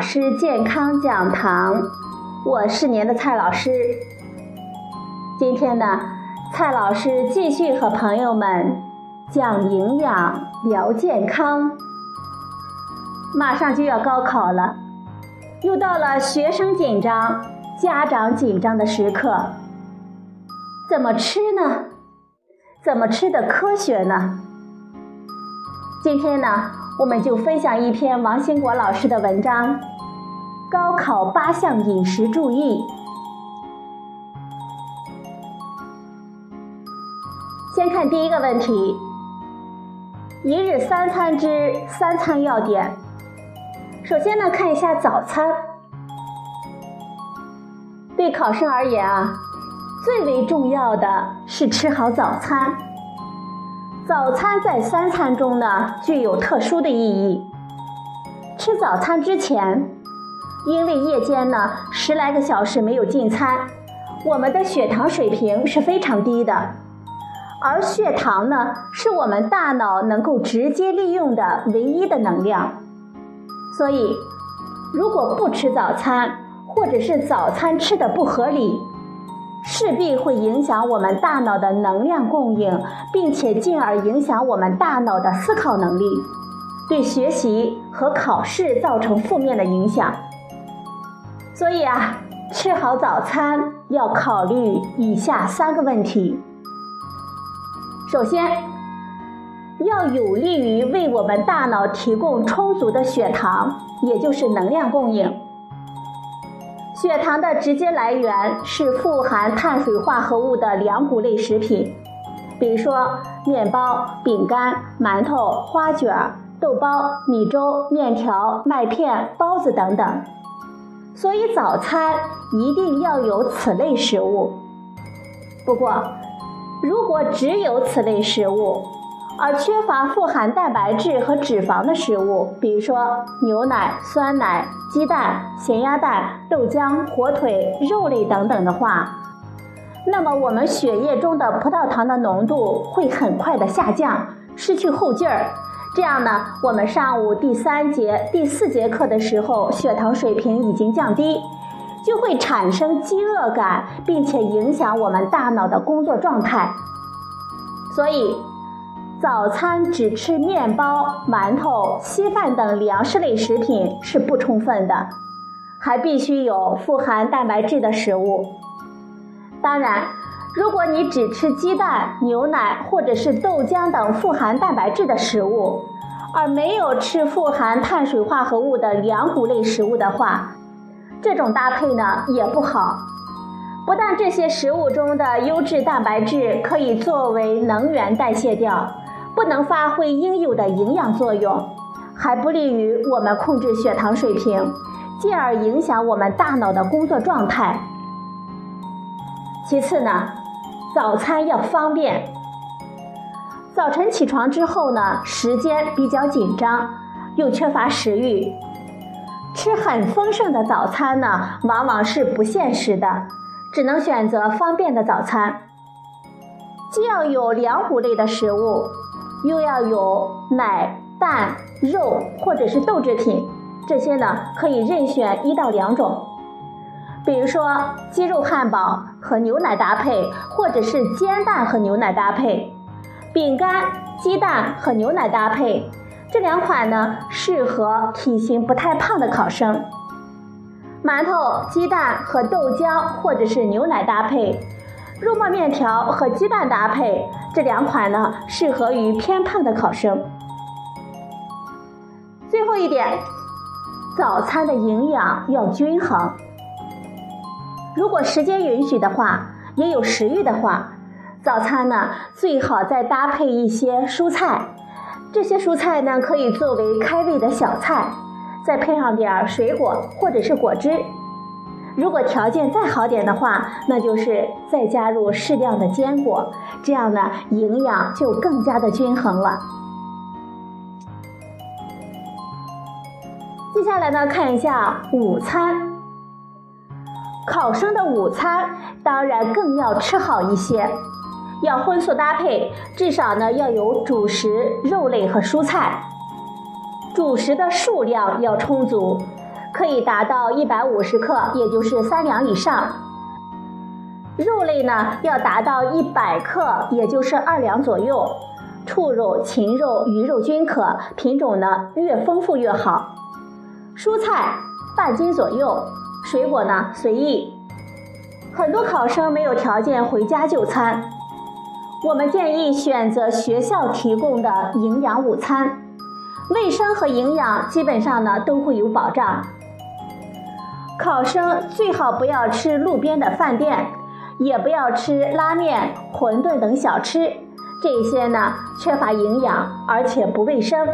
师健康讲堂，我是您的蔡老师。今天呢，蔡老师继续和朋友们讲营养、聊健康。马上就要高考了，又到了学生紧张、家长紧张的时刻，怎么吃呢？怎么吃的科学呢？今天呢，我们就分享一篇王兴国老师的文章《高考八项饮食注意》。先看第一个问题：一日三餐之三餐要点。首先呢，看一下早餐。对考生而言啊，最为重要的是吃好早餐。早餐在三餐中呢具有特殊的意义。吃早餐之前，因为夜间呢十来个小时没有进餐，我们的血糖水平是非常低的，而血糖呢是我们大脑能够直接利用的唯一的能量。所以，如果不吃早餐，或者是早餐吃的不合理。势必会影响我们大脑的能量供应，并且进而影响我们大脑的思考能力，对学习和考试造成负面的影响。所以啊，吃好早餐要考虑以下三个问题：首先，要有利于为我们大脑提供充足的血糖，也就是能量供应。血糖的直接来源是富含碳水化合物的粮谷类食品，比如说面包、饼干、馒头、花卷、豆包、米粥、面条、麦片、包子等等。所以早餐一定要有此类食物。不过，如果只有此类食物，而缺乏富含蛋白质和脂肪的食物，比如说牛奶、酸奶、鸡蛋、咸鸭蛋、豆浆、火腿、肉类等等的话，那么我们血液中的葡萄糖的浓度会很快的下降，失去后劲儿。这样呢，我们上午第三节、第四节课的时候，血糖水平已经降低，就会产生饥饿感，并且影响我们大脑的工作状态。所以。早餐只吃面包、馒头、稀饭等粮食类食品是不充分的，还必须有富含蛋白质的食物。当然，如果你只吃鸡蛋、牛奶或者是豆浆等富含蛋白质的食物，而没有吃富含碳水化合物的粮谷类食物的话，这种搭配呢也不好。不但这些食物中的优质蛋白质可以作为能源代谢掉。不能发挥应有的营养作用，还不利于我们控制血糖水平，进而影响我们大脑的工作状态。其次呢，早餐要方便。早晨起床之后呢，时间比较紧张，又缺乏食欲，吃很丰盛的早餐呢，往往是不现实的，只能选择方便的早餐，既要有粮谷类的食物。又要有奶、蛋、肉或者是豆制品，这些呢可以任选一到两种，比如说鸡肉汉堡和牛奶搭配，或者是煎蛋和牛奶搭配，饼干、鸡蛋和牛奶搭配，这两款呢适合体型不太胖的考生。馒头、鸡蛋和豆浆或者是牛奶搭配。肉末面条和鸡蛋搭配，这两款呢适合于偏胖的考生。最后一点，早餐的营养要均衡。如果时间允许的话，也有食欲的话，早餐呢最好再搭配一些蔬菜。这些蔬菜呢可以作为开胃的小菜，再配上点水果或者是果汁。如果条件再好点的话，那就是再加入适量的坚果，这样呢，营养就更加的均衡了。接下来呢，看一下午餐。考生的午餐当然更要吃好一些，要荤素搭配，至少呢要有主食、肉类和蔬菜。主食的数量要充足，可以达到一百五十克，也就是三两以上。肉类呢要达到一百克，也就是二两左右。畜肉、禽肉、鱼肉均可，品种呢越丰富越好。蔬菜半斤左右，水果呢随意。很多考生没有条件回家就餐，我们建议选择学校提供的营养午餐，卫生和营养基本上呢都会有保障。考生最好不要吃路边的饭店，也不要吃拉面、馄饨等小吃，这些呢缺乏营养，而且不卫生。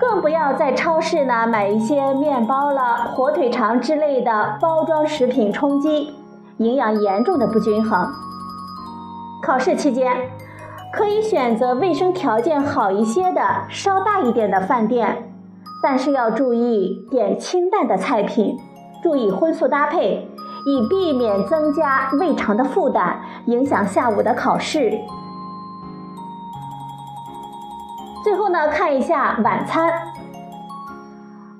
更不要在超市呢买一些面包了、火腿肠之类的包装食品充饥，营养严重的不均衡。考试期间，可以选择卫生条件好一些的、稍大一点的饭店，但是要注意点清淡的菜品，注意荤素搭配，以避免增加胃肠的负担，影响下午的考试。最后呢，看一下晚餐。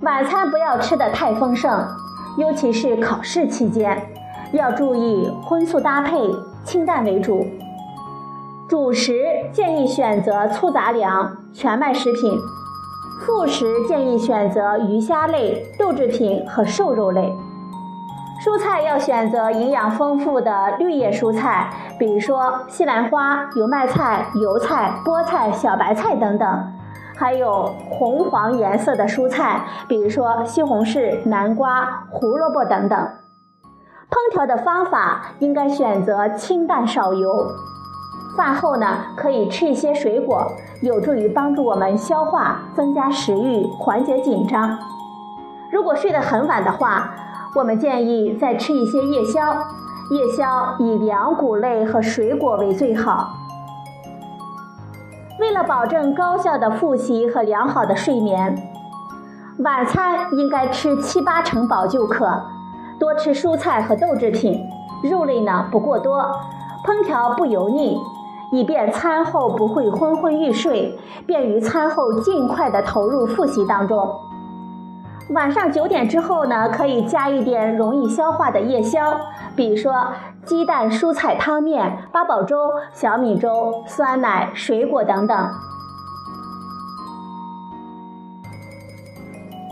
晚餐不要吃的太丰盛，尤其是考试期间，要注意荤素搭配，清淡为主。主食建议选择粗杂粮、全麦食品；副食建议选择鱼虾类、豆制品和瘦肉类。蔬菜要选择营养丰富的绿叶蔬菜，比如说西兰花、油麦菜、油菜、菠菜、小白菜等等，还有红黄颜色的蔬菜，比如说西红柿、南瓜、胡萝卜等等。烹调的方法应该选择清淡少油。饭后呢，可以吃一些水果，有助于帮助我们消化，增加食欲，缓解紧张。如果睡得很晚的话，我们建议再吃一些夜宵，夜宵以粮谷类和水果为最好。为了保证高效的复习和良好的睡眠，晚餐应该吃七八成饱就可，多吃蔬菜和豆制品，肉类呢不过多，烹调不油腻，以便餐后不会昏昏欲睡，便于餐后尽快的投入复习当中。晚上九点之后呢，可以加一点容易消化的夜宵，比如说鸡蛋蔬菜汤面、八宝粥、小米粥、酸奶、水果等等。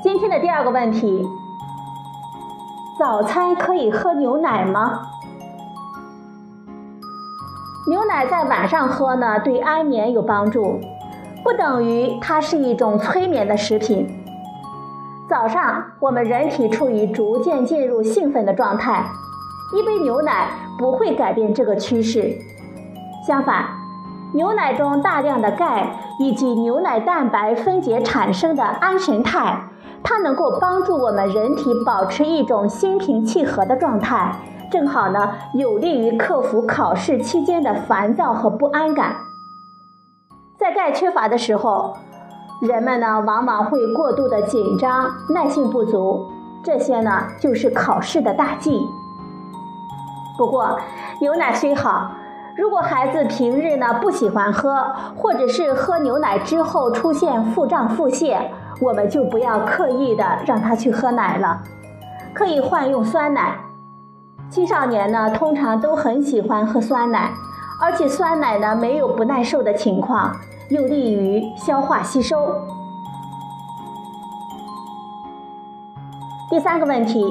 今天的第二个问题：早餐可以喝牛奶吗？牛奶在晚上喝呢，对安眠有帮助，不等于它是一种催眠的食品。早上，我们人体处于逐渐进入兴奋的状态，一杯牛奶不会改变这个趋势。相反，牛奶中大量的钙以及牛奶蛋白分解产生的安神肽，它能够帮助我们人体保持一种心平气和的状态，正好呢，有利于克服考试期间的烦躁和不安感。在钙缺乏的时候。人们呢，往往会过度的紧张，耐性不足，这些呢，就是考试的大忌。不过，牛奶虽好，如果孩子平日呢不喜欢喝，或者是喝牛奶之后出现腹胀、腹泻，我们就不要刻意的让他去喝奶了，可以换用酸奶。青少年呢，通常都很喜欢喝酸奶，而且酸奶呢没有不耐受的情况。又利于消化吸收。第三个问题：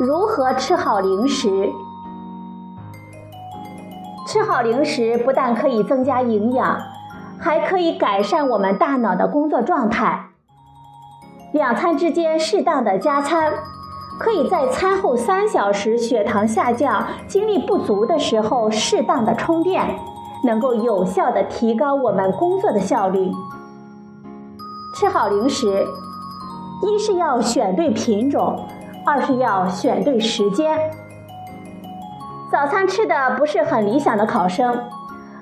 如何吃好零食？吃好零食不但可以增加营养，还可以改善我们大脑的工作状态。两餐之间适当的加餐，可以在餐后三小时血糖下降、精力不足的时候适当的充电。能够有效的提高我们工作的效率。吃好零食，一是要选对品种，二是要选对时间。早餐吃的不是很理想的考生，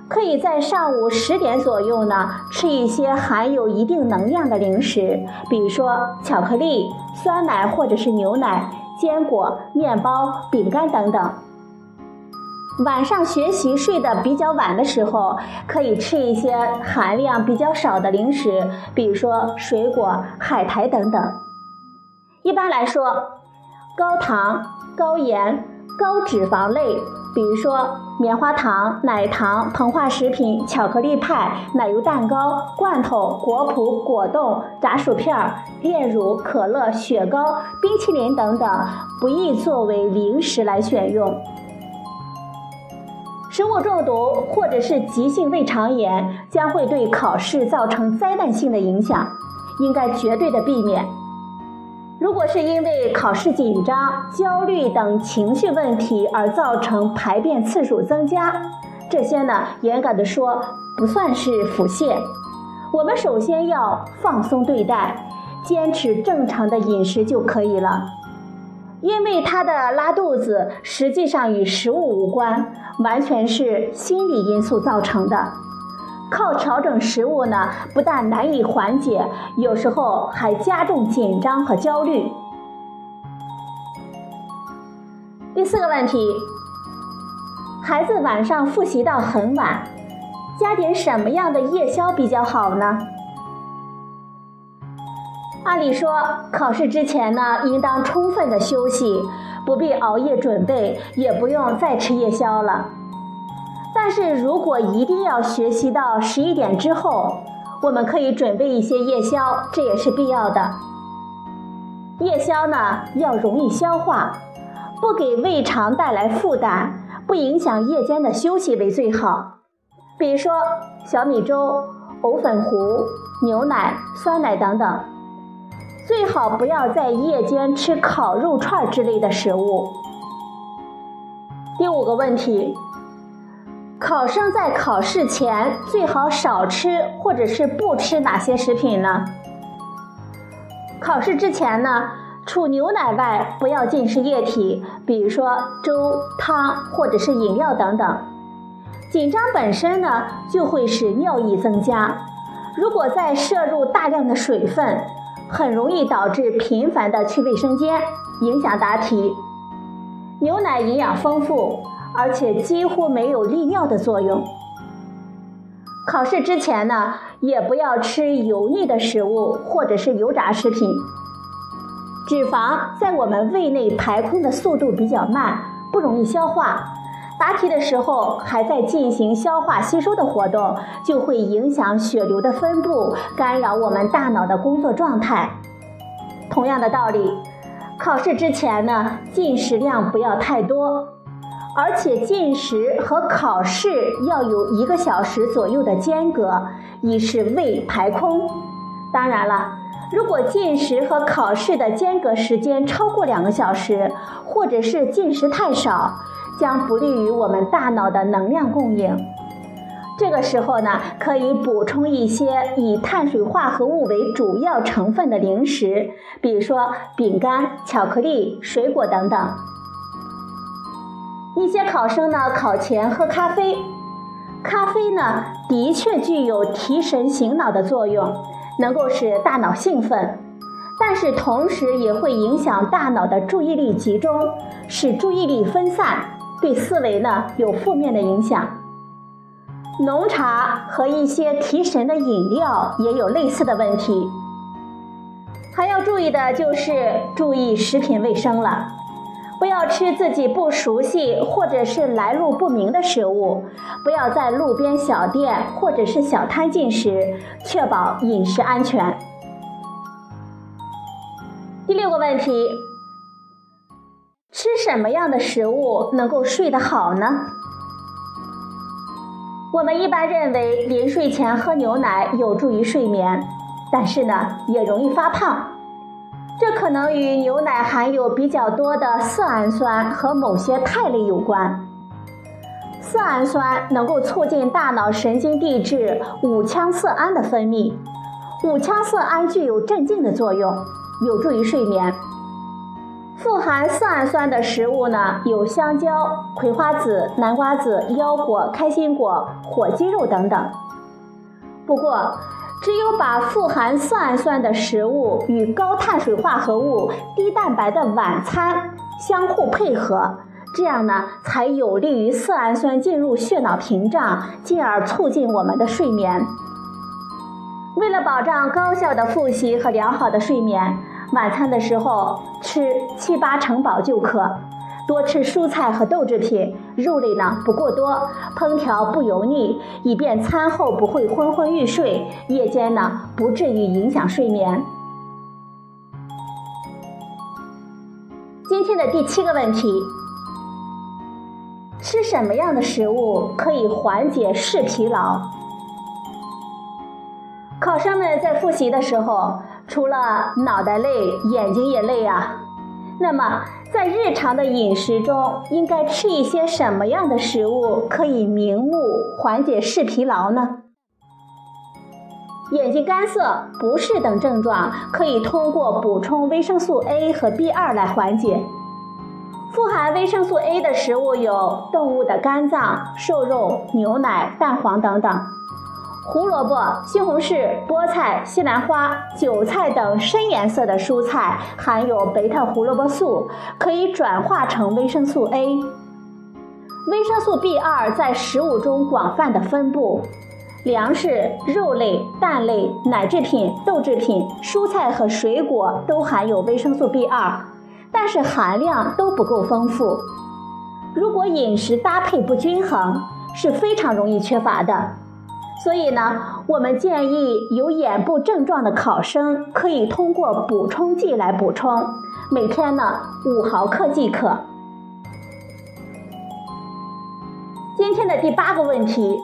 可以在上午十点左右呢吃一些含有一定能量的零食，比如说巧克力、酸奶或者是牛奶、坚果、面包、饼干等等。晚上学习睡得比较晚的时候，可以吃一些含量比较少的零食，比如说水果、海苔等等。一般来说，高糖、高盐、高脂肪类，比如说棉花糖、奶糖、膨化食品、巧克力派、奶油蛋糕、罐头、果脯、果冻、炸薯片、炼乳、可乐、雪糕、冰淇淋等等，不宜作为零食来选用。食物中毒或者是急性胃肠炎将会对考试造成灾难性的影响，应该绝对的避免。如果是因为考试紧张、焦虑等情绪问题而造成排便次数增加，这些呢，严格的说不算是腹泻。我们首先要放松对待，坚持正常的饮食就可以了。因为他的拉肚子实际上与食物无关，完全是心理因素造成的。靠调整食物呢，不但难以缓解，有时候还加重紧张和焦虑。第四个问题，孩子晚上复习到很晚，加点什么样的夜宵比较好呢？按理说，考试之前呢，应当充分的休息，不必熬夜准备，也不用再吃夜宵了。但是如果一定要学习到十一点之后，我们可以准备一些夜宵，这也是必要的。夜宵呢，要容易消化，不给胃肠带来负担，不影响夜间的休息为最好。比如说小米粥、藕粉糊、牛奶、酸奶等等。最好不要在夜间吃烤肉串之类的食物。第五个问题，考生在考试前最好少吃或者是不吃哪些食品呢？考试之前呢，除牛奶外，不要进食液体，比如说粥、汤或者是饮料等等。紧张本身呢，就会使尿意增加，如果再摄入大量的水分。很容易导致频繁的去卫生间，影响答题。牛奶营养丰富，而且几乎没有利尿的作用。考试之前呢，也不要吃油腻的食物或者是油炸食品。脂肪在我们胃内排空的速度比较慢，不容易消化。答题的时候还在进行消化吸收的活动，就会影响血流的分布，干扰我们大脑的工作状态。同样的道理，考试之前呢，进食量不要太多，而且进食和考试要有一个小时左右的间隔，以使胃排空。当然了，如果进食和考试的间隔时间超过两个小时，或者是进食太少。将不利于我们大脑的能量供应。这个时候呢，可以补充一些以碳水化合物为主要成分的零食，比如说饼干、巧克力、水果等等。一些考生呢，考前喝咖啡，咖啡呢的确具有提神醒脑的作用，能够使大脑兴奋，但是同时也会影响大脑的注意力集中，使注意力分散。对思维呢有负面的影响。浓茶和一些提神的饮料也有类似的问题。还要注意的就是注意食品卫生了，不要吃自己不熟悉或者是来路不明的食物，不要在路边小店或者是小摊进食，确保饮食安全。第六个问题。吃什么样的食物能够睡得好呢？我们一般认为临睡前喝牛奶有助于睡眠，但是呢也容易发胖，这可能与牛奶含有比较多的色氨酸和某些肽类有关。色氨酸能够促进大脑神经递质五羟色胺的分泌，五羟色胺具有镇静的作用，有助于睡眠。富含色氨酸的食物呢，有香蕉、葵花籽、南瓜子、腰果、开心果、火鸡肉等等。不过，只有把富含色氨酸的食物与高碳水化合物、低蛋白的晚餐相互配合，这样呢才有利于色氨酸进入血脑屏障，进而促进我们的睡眠。为了保障高效的复习和良好的睡眠，晚餐的时候吃七八成饱就可。多吃蔬菜和豆制品，肉类呢不过多，烹调不油腻，以便餐后不会昏昏欲睡，夜间呢不至于影响睡眠。今天的第七个问题：吃什么样的食物可以缓解视疲劳？考生们在复习的时候，除了脑袋累，眼睛也累啊。那么，在日常的饮食中，应该吃一些什么样的食物可以明目缓解视疲劳呢？眼睛干涩、不适等症状，可以通过补充维生素 A 和 B2 来缓解。富含维生素 A 的食物有动物的肝脏、瘦肉、牛奶、蛋黄等等。胡萝卜、西红柿、菠菜、西兰花、韭菜等深颜色的蔬菜含有贝塔胡萝卜素，可以转化成维生素 A。维生素 B2 在食物中广泛的分布，粮食、肉类、蛋类、奶制品、豆制品、蔬菜和水果都含有维生素 B2，但是含量都不够丰富。如果饮食搭配不均衡，是非常容易缺乏的。所以呢，我们建议有眼部症状的考生可以通过补充剂来补充，每天呢五毫克即可。今天的第八个问题，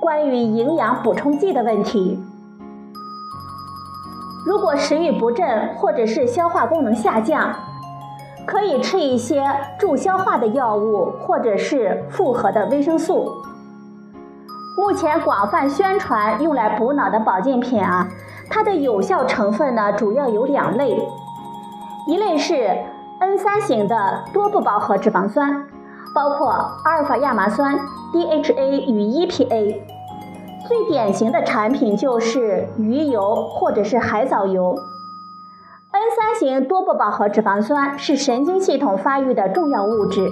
关于营养补充剂的问题。如果食欲不振或者是消化功能下降，可以吃一些助消化的药物或者是复合的维生素。目前广泛宣传用来补脑的保健品啊，它的有效成分呢主要有两类，一类是 N 三型的多不饱和脂肪酸，包括阿尔法亚麻酸、DHA 与 EPA。最典型的产品就是鱼油或者是海藻油。N 三型多不饱和脂肪酸是神经系统发育的重要物质。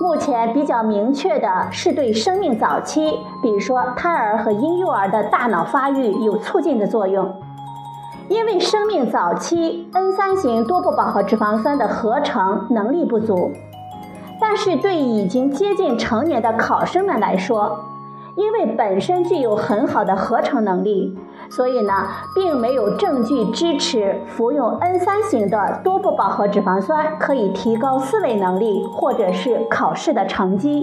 目前比较明确的是对生命早期，比如说胎儿和婴幼儿的大脑发育有促进的作用。因为生命早期 N 三型多不饱和脂肪酸的合成能力不足，但是对已经接近成年的考生们来说，因为本身具有很好的合成能力。所以呢，并没有证据支持服用 N 三型的多不饱和脂肪酸可以提高思维能力或者是考试的成绩。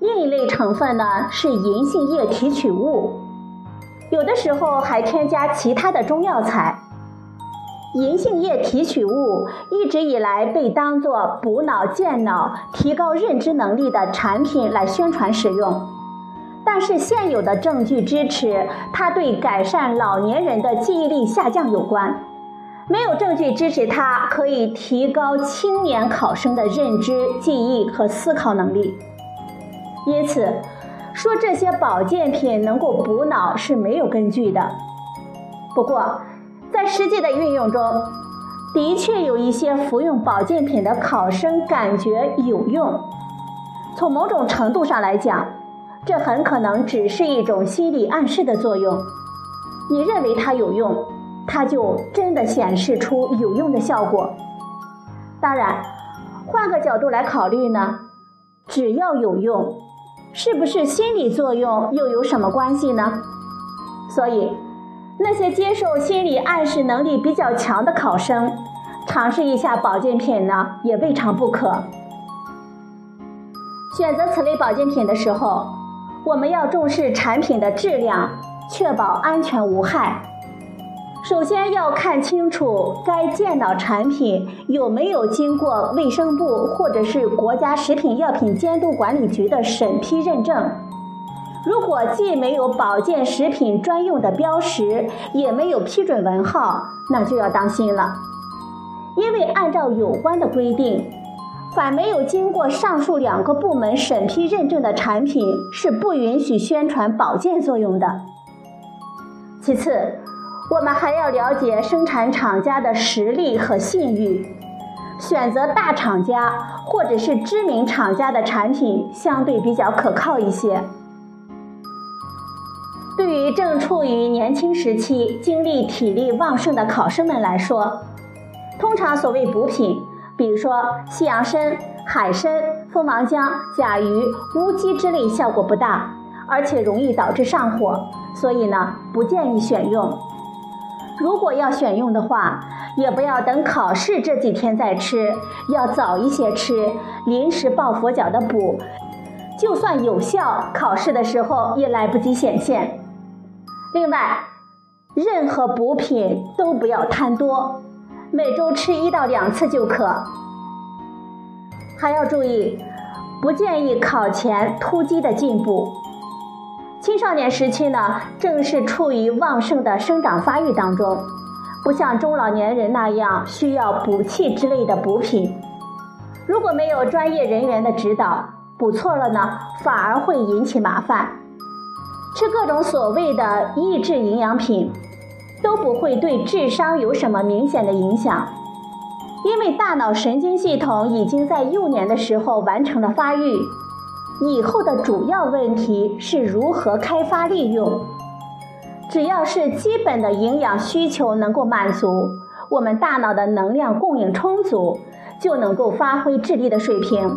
另一类成分呢是银杏叶提取物，有的时候还添加其他的中药材。银杏叶提取物一直以来被当作补脑健脑、提高认知能力的产品来宣传使用。但是现有的证据支持它对改善老年人的记忆力下降有关，没有证据支持它可以提高青年考生的认知、记忆和思考能力。因此，说这些保健品能够补脑是没有根据的。不过，在实际的运用中，的确有一些服用保健品的考生感觉有用。从某种程度上来讲，这很可能只是一种心理暗示的作用。你认为它有用，它就真的显示出有用的效果。当然，换个角度来考虑呢，只要有用，是不是心理作用又有什么关系呢？所以，那些接受心理暗示能力比较强的考生，尝试一下保健品呢，也未尝不可。选择此类保健品的时候。我们要重视产品的质量，确保安全无害。首先要看清楚该健脑产品有没有经过卫生部或者是国家食品药品监督管理局的审批认证。如果既没有保健食品专用的标识，也没有批准文号，那就要当心了，因为按照有关的规定。凡没有经过上述两个部门审批认证的产品，是不允许宣传保健作用的。其次，我们还要了解生产厂家的实力和信誉。选择大厂家或者是知名厂家的产品相对比较可靠一些。对于正处于年轻时期、精力体力旺盛的考生们来说，通常所谓补品，比如说西洋参、海参、蜂王浆、甲鱼、乌鸡之类，效果不大，而且容易导致上火，所以呢，不建议选用。如果要选用的话，也不要等考试这几天再吃，要早一些吃，临时抱佛脚的补，就算有效，考试的时候也来不及显现。另外，任何补品都不要贪多，每周吃一到两次就可。还要注意，不建议考前突击的进补。青少年时期呢，正是处于旺盛的生长发育当中，不像中老年人那样需要补气之类的补品。如果没有专业人员的指导，补错了呢，反而会引起麻烦。吃各种所谓的益智营养品，都不会对智商有什么明显的影响，因为大脑神经系统已经在幼年的时候完成了发育，以后的主要问题是如何开发利用。只要是基本的营养需求能够满足，我们大脑的能量供应充足，就能够发挥智力的水平。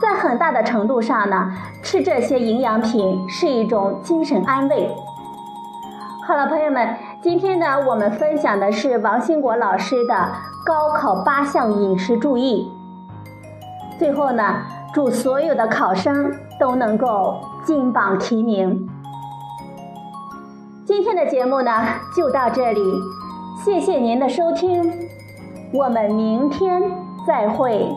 在很大的程度上呢，吃这些营养品是一种精神安慰。好了，朋友们，今天呢，我们分享的是王兴国老师的高考八项饮食注意。最后呢，祝所有的考生都能够金榜题名。今天的节目呢，就到这里，谢谢您的收听，我们明天再会。